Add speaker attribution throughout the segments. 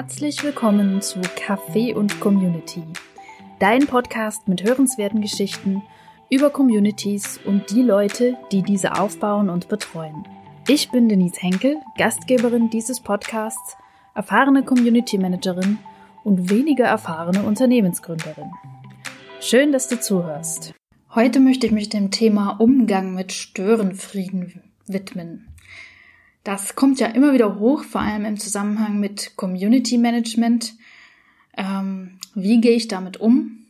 Speaker 1: Herzlich willkommen zu Café und Community, dein Podcast mit hörenswerten Geschichten über Communities und die Leute, die diese aufbauen und betreuen. Ich bin Denise Henkel, Gastgeberin dieses Podcasts, erfahrene Community Managerin und weniger erfahrene Unternehmensgründerin. Schön, dass du zuhörst. Heute möchte ich mich dem Thema Umgang mit Störenfrieden widmen. Das kommt ja immer wieder hoch, vor allem im Zusammenhang mit Community Management. Ähm, wie gehe ich damit um,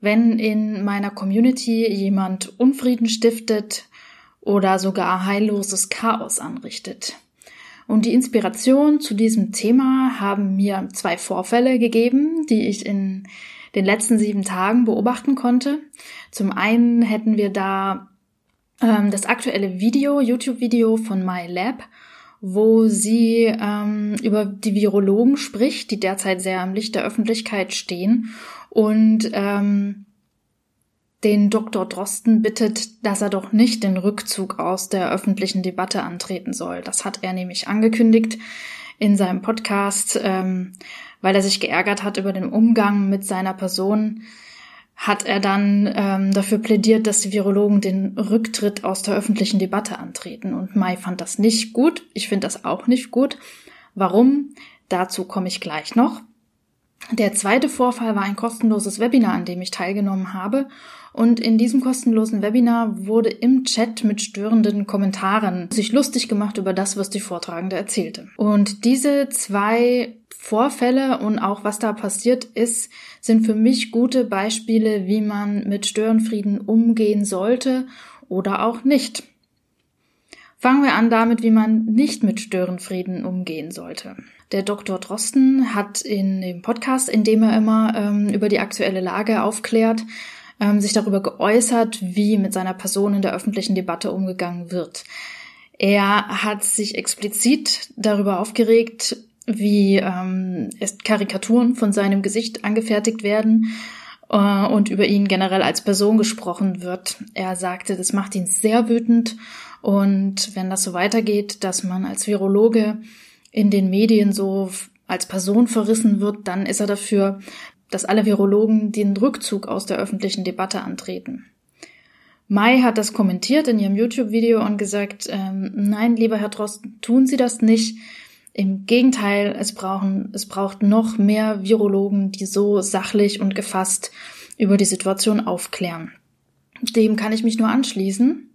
Speaker 1: wenn in meiner Community jemand Unfrieden stiftet oder sogar heilloses Chaos anrichtet? Und die Inspiration zu diesem Thema haben mir zwei Vorfälle gegeben, die ich in den letzten sieben Tagen beobachten konnte. Zum einen hätten wir da ähm, das aktuelle Video, YouTube-Video von MyLab, wo sie ähm, über die Virologen spricht, die derzeit sehr am Licht der Öffentlichkeit stehen und ähm, den Dr. Drosten bittet, dass er doch nicht den Rückzug aus der öffentlichen Debatte antreten soll. Das hat er nämlich angekündigt in seinem Podcast, ähm, weil er sich geärgert hat über den Umgang mit seiner Person hat er dann ähm, dafür plädiert, dass die Virologen den Rücktritt aus der öffentlichen Debatte antreten. Und Mai fand das nicht gut. Ich finde das auch nicht gut. Warum? Dazu komme ich gleich noch. Der zweite Vorfall war ein kostenloses Webinar, an dem ich teilgenommen habe. Und in diesem kostenlosen Webinar wurde im Chat mit störenden Kommentaren sich lustig gemacht über das, was die Vortragende erzählte. Und diese zwei Vorfälle und auch was da passiert ist, sind für mich gute Beispiele, wie man mit Störenfrieden umgehen sollte oder auch nicht. Fangen wir an damit, wie man nicht mit Störenfrieden umgehen sollte. Der Dr. Drosten hat in dem Podcast, in dem er immer ähm, über die aktuelle Lage aufklärt, ähm, sich darüber geäußert, wie mit seiner Person in der öffentlichen Debatte umgegangen wird. Er hat sich explizit darüber aufgeregt, wie ähm, Karikaturen von seinem Gesicht angefertigt werden äh, und über ihn generell als Person gesprochen wird. Er sagte, das macht ihn sehr wütend und wenn das so weitergeht, dass man als Virologe in den Medien so als Person verrissen wird, dann ist er dafür, dass alle Virologen den Rückzug aus der öffentlichen Debatte antreten. Mai hat das kommentiert in ihrem YouTube-Video und gesagt, ähm, nein, lieber Herr Drosten, tun Sie das nicht. Im Gegenteil, es brauchen, es braucht noch mehr Virologen, die so sachlich und gefasst über die Situation aufklären. Dem kann ich mich nur anschließen.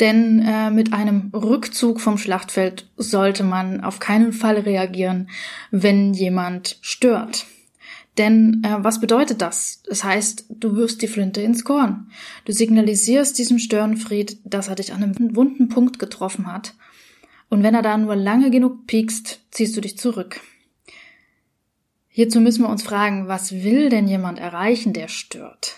Speaker 1: Denn äh, mit einem Rückzug vom Schlachtfeld sollte man auf keinen Fall reagieren, wenn jemand stört. Denn äh, was bedeutet das? Das heißt, du wirfst die Flinte ins Korn. Du signalisierst diesem Störenfried, dass er dich an einem wunden Punkt getroffen hat und wenn er da nur lange genug piekst, ziehst du dich zurück. Hierzu müssen wir uns fragen, was will denn jemand erreichen, der stört?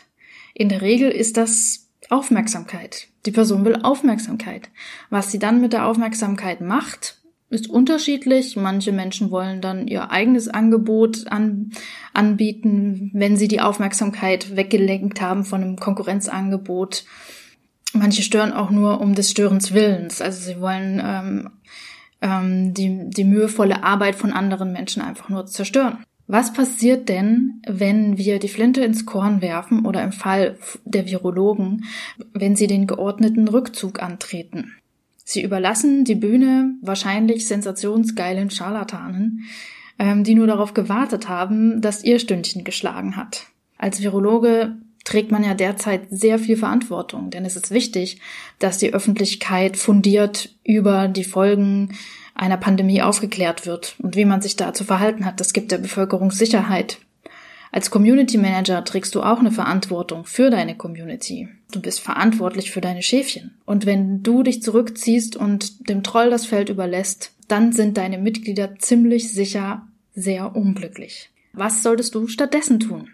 Speaker 1: In der Regel ist das Aufmerksamkeit. Die Person will Aufmerksamkeit. Was sie dann mit der Aufmerksamkeit macht, ist unterschiedlich. Manche Menschen wollen dann ihr eigenes Angebot an, anbieten, wenn sie die Aufmerksamkeit weggelenkt haben von einem Konkurrenzangebot. Manche stören auch nur um des Störens Willens. Also sie wollen ähm, ähm, die, die mühevolle Arbeit von anderen Menschen einfach nur zerstören. Was passiert denn, wenn wir die Flinte ins Korn werfen oder im Fall der Virologen, wenn sie den geordneten Rückzug antreten? Sie überlassen die Bühne wahrscheinlich sensationsgeilen Scharlatanen, ähm, die nur darauf gewartet haben, dass ihr Stündchen geschlagen hat. Als Virologe trägt man ja derzeit sehr viel Verantwortung, denn es ist wichtig, dass die Öffentlichkeit fundiert über die Folgen einer Pandemie aufgeklärt wird und wie man sich da zu verhalten hat. Das gibt der Bevölkerung Sicherheit. Als Community Manager trägst du auch eine Verantwortung für deine Community. Du bist verantwortlich für deine Schäfchen. Und wenn du dich zurückziehst und dem Troll das Feld überlässt, dann sind deine Mitglieder ziemlich sicher sehr unglücklich. Was solltest du stattdessen tun?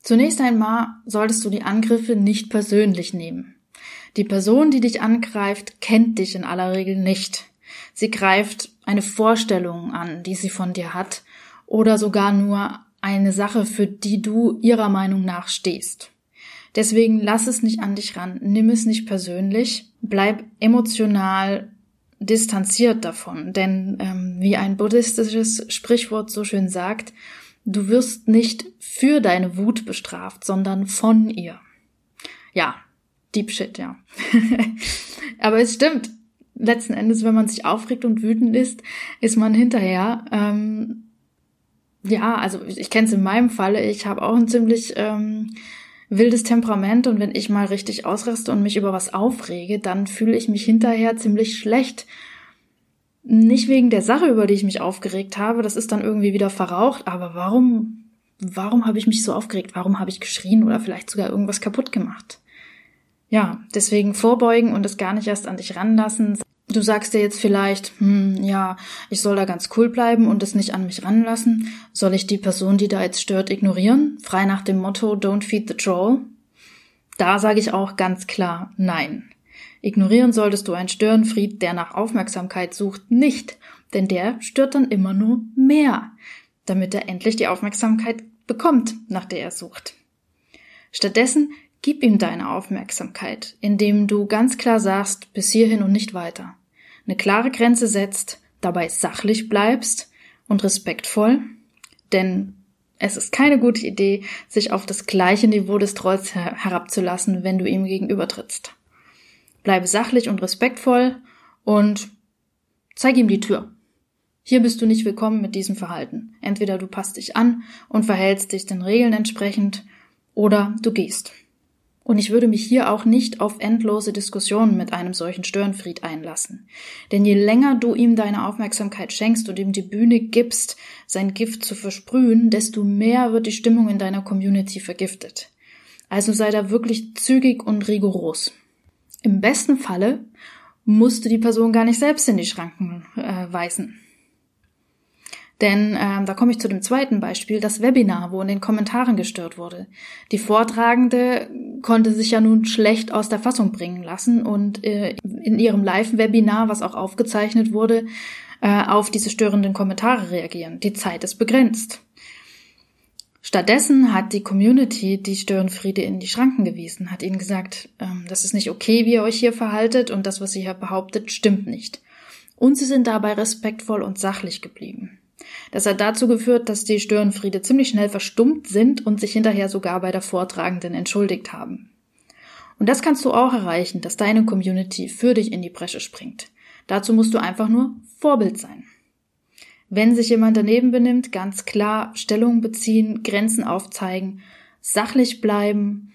Speaker 1: Zunächst einmal solltest du die Angriffe nicht persönlich nehmen. Die Person, die dich angreift, kennt dich in aller Regel nicht. Sie greift eine Vorstellung an, die sie von dir hat, oder sogar nur eine Sache, für die du ihrer Meinung nach stehst. Deswegen lass es nicht an dich ran, nimm es nicht persönlich, bleib emotional distanziert davon, denn ähm, wie ein buddhistisches Sprichwort so schön sagt, du wirst nicht für deine Wut bestraft, sondern von ihr. Ja, Deep Shit, ja. Aber es stimmt. Letzten Endes, wenn man sich aufregt und wütend ist, ist man hinterher. Ähm, ja, also ich kenne es in meinem Falle. Ich habe auch ein ziemlich ähm, wildes Temperament und wenn ich mal richtig ausraste und mich über was aufrege, dann fühle ich mich hinterher ziemlich schlecht. Nicht wegen der Sache, über die ich mich aufgeregt habe, das ist dann irgendwie wieder verraucht, aber warum, warum habe ich mich so aufgeregt? Warum habe ich geschrien oder vielleicht sogar irgendwas kaputt gemacht? Ja, deswegen vorbeugen und es gar nicht erst an dich ranlassen. Du sagst dir jetzt vielleicht, hm, ja, ich soll da ganz cool bleiben und es nicht an mich ranlassen. Soll ich die Person, die da jetzt stört, ignorieren? Frei nach dem Motto Don't feed the troll? Da sage ich auch ganz klar Nein. Ignorieren solltest du einen Störenfried, der nach Aufmerksamkeit sucht, nicht, denn der stört dann immer nur mehr, damit er endlich die Aufmerksamkeit bekommt, nach der er sucht. Stattdessen Gib ihm deine Aufmerksamkeit, indem du ganz klar sagst, bis hierhin und nicht weiter. Eine klare Grenze setzt, dabei sachlich bleibst und respektvoll, denn es ist keine gute Idee, sich auf das gleiche Niveau des Trolls her herabzulassen, wenn du ihm gegenübertrittst. Bleibe sachlich und respektvoll und zeig ihm die Tür. Hier bist du nicht willkommen mit diesem Verhalten. Entweder du passt dich an und verhältst dich den Regeln entsprechend, oder du gehst. Und ich würde mich hier auch nicht auf endlose Diskussionen mit einem solchen Störenfried einlassen. Denn je länger du ihm deine Aufmerksamkeit schenkst und ihm die Bühne gibst, sein Gift zu versprühen, desto mehr wird die Stimmung in deiner Community vergiftet. Also sei da wirklich zügig und rigoros. Im besten Falle musst du die Person gar nicht selbst in die Schranken äh, weisen. Denn ähm, da komme ich zu dem zweiten Beispiel, das Webinar, wo in den Kommentaren gestört wurde. Die Vortragende konnte sich ja nun schlecht aus der Fassung bringen lassen und äh, in ihrem Live-Webinar, was auch aufgezeichnet wurde, äh, auf diese störenden Kommentare reagieren. Die Zeit ist begrenzt. Stattdessen hat die Community die Störenfriede in die Schranken gewiesen, hat ihnen gesagt, ähm, das ist nicht okay, wie ihr euch hier verhaltet und das, was ihr hier behauptet, stimmt nicht. Und sie sind dabei respektvoll und sachlich geblieben. Das hat dazu geführt, dass die Störenfriede ziemlich schnell verstummt sind und sich hinterher sogar bei der Vortragenden entschuldigt haben. Und das kannst du auch erreichen, dass deine Community für dich in die Bresche springt. Dazu musst du einfach nur Vorbild sein. Wenn sich jemand daneben benimmt, ganz klar Stellung beziehen, Grenzen aufzeigen, sachlich bleiben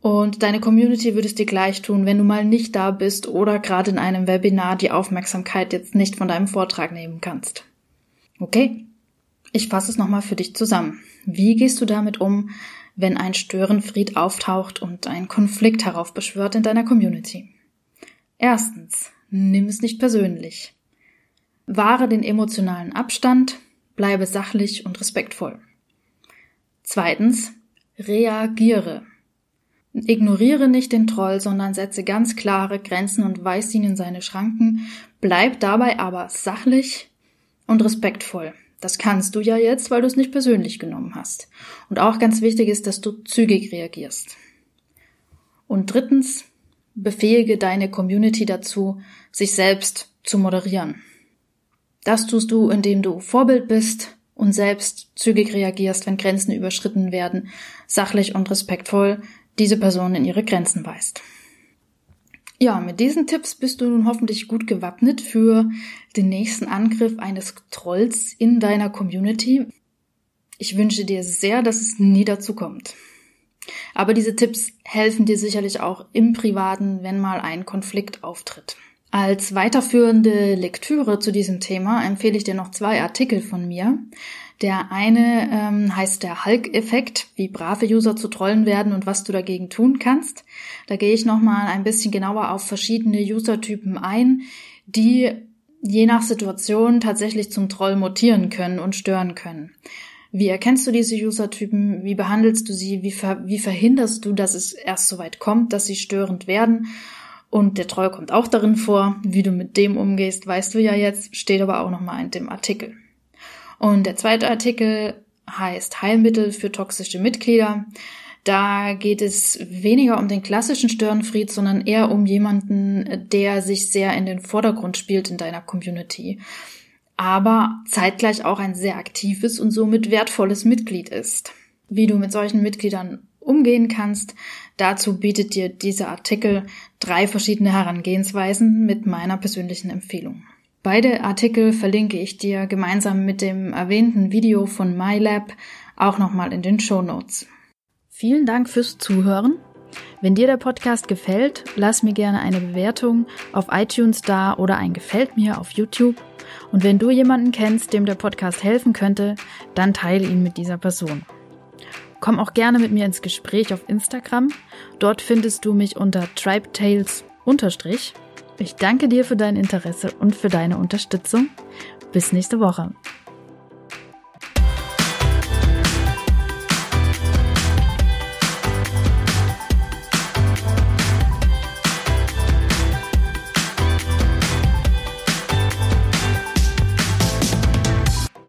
Speaker 1: und deine Community würde es dir gleich tun, wenn du mal nicht da bist oder gerade in einem Webinar die Aufmerksamkeit jetzt nicht von deinem Vortrag nehmen kannst. Okay, ich fasse es nochmal für dich zusammen. Wie gehst du damit um, wenn ein Störenfried auftaucht und ein Konflikt heraufbeschwört in deiner Community? Erstens, nimm es nicht persönlich. Wahre den emotionalen Abstand, bleibe sachlich und respektvoll. Zweitens, reagiere. Ignoriere nicht den Troll, sondern setze ganz klare Grenzen und weist ihn in seine Schranken, bleib dabei aber sachlich und respektvoll. Das kannst du ja jetzt, weil du es nicht persönlich genommen hast. Und auch ganz wichtig ist, dass du zügig reagierst. Und drittens, befähige deine Community dazu, sich selbst zu moderieren. Das tust du, indem du Vorbild bist und selbst zügig reagierst, wenn Grenzen überschritten werden, sachlich und respektvoll diese Person in ihre Grenzen weist. Ja, mit diesen Tipps bist du nun hoffentlich gut gewappnet für den nächsten Angriff eines Trolls in deiner Community. Ich wünsche dir sehr, dass es nie dazu kommt. Aber diese Tipps helfen dir sicherlich auch im Privaten, wenn mal ein Konflikt auftritt. Als weiterführende Lektüre zu diesem Thema empfehle ich dir noch zwei Artikel von mir. Der eine ähm, heißt der Hulk-Effekt, wie brave User zu Trollen werden und was du dagegen tun kannst. Da gehe ich nochmal ein bisschen genauer auf verschiedene User-Typen ein, die je nach Situation tatsächlich zum Troll mutieren können und stören können. Wie erkennst du diese User-Typen? Wie behandelst du sie? Wie, ver wie verhinderst du, dass es erst so weit kommt, dass sie störend werden? Und der Troll kommt auch darin vor. Wie du mit dem umgehst, weißt du ja jetzt, steht aber auch nochmal in dem Artikel. Und der zweite Artikel heißt Heilmittel für toxische Mitglieder. Da geht es weniger um den klassischen Störenfried, sondern eher um jemanden, der sich sehr in den Vordergrund spielt in deiner Community, aber zeitgleich auch ein sehr aktives und somit wertvolles Mitglied ist. Wie du mit solchen Mitgliedern umgehen kannst, dazu bietet dir dieser Artikel drei verschiedene Herangehensweisen mit meiner persönlichen Empfehlung. Beide Artikel verlinke ich dir gemeinsam mit dem erwähnten Video von MyLab auch nochmal in den Show Notes. Vielen Dank fürs Zuhören. Wenn dir der Podcast gefällt, lass mir gerne eine Bewertung auf iTunes da oder ein Gefällt mir auf YouTube. Und wenn du jemanden kennst, dem der Podcast helfen könnte, dann teile ihn mit dieser Person. Komm auch gerne mit mir ins Gespräch auf Instagram. Dort findest du mich unter tribetales Ich danke dir für dein Interesse und für deine Unterstützung. Bis nächste Woche.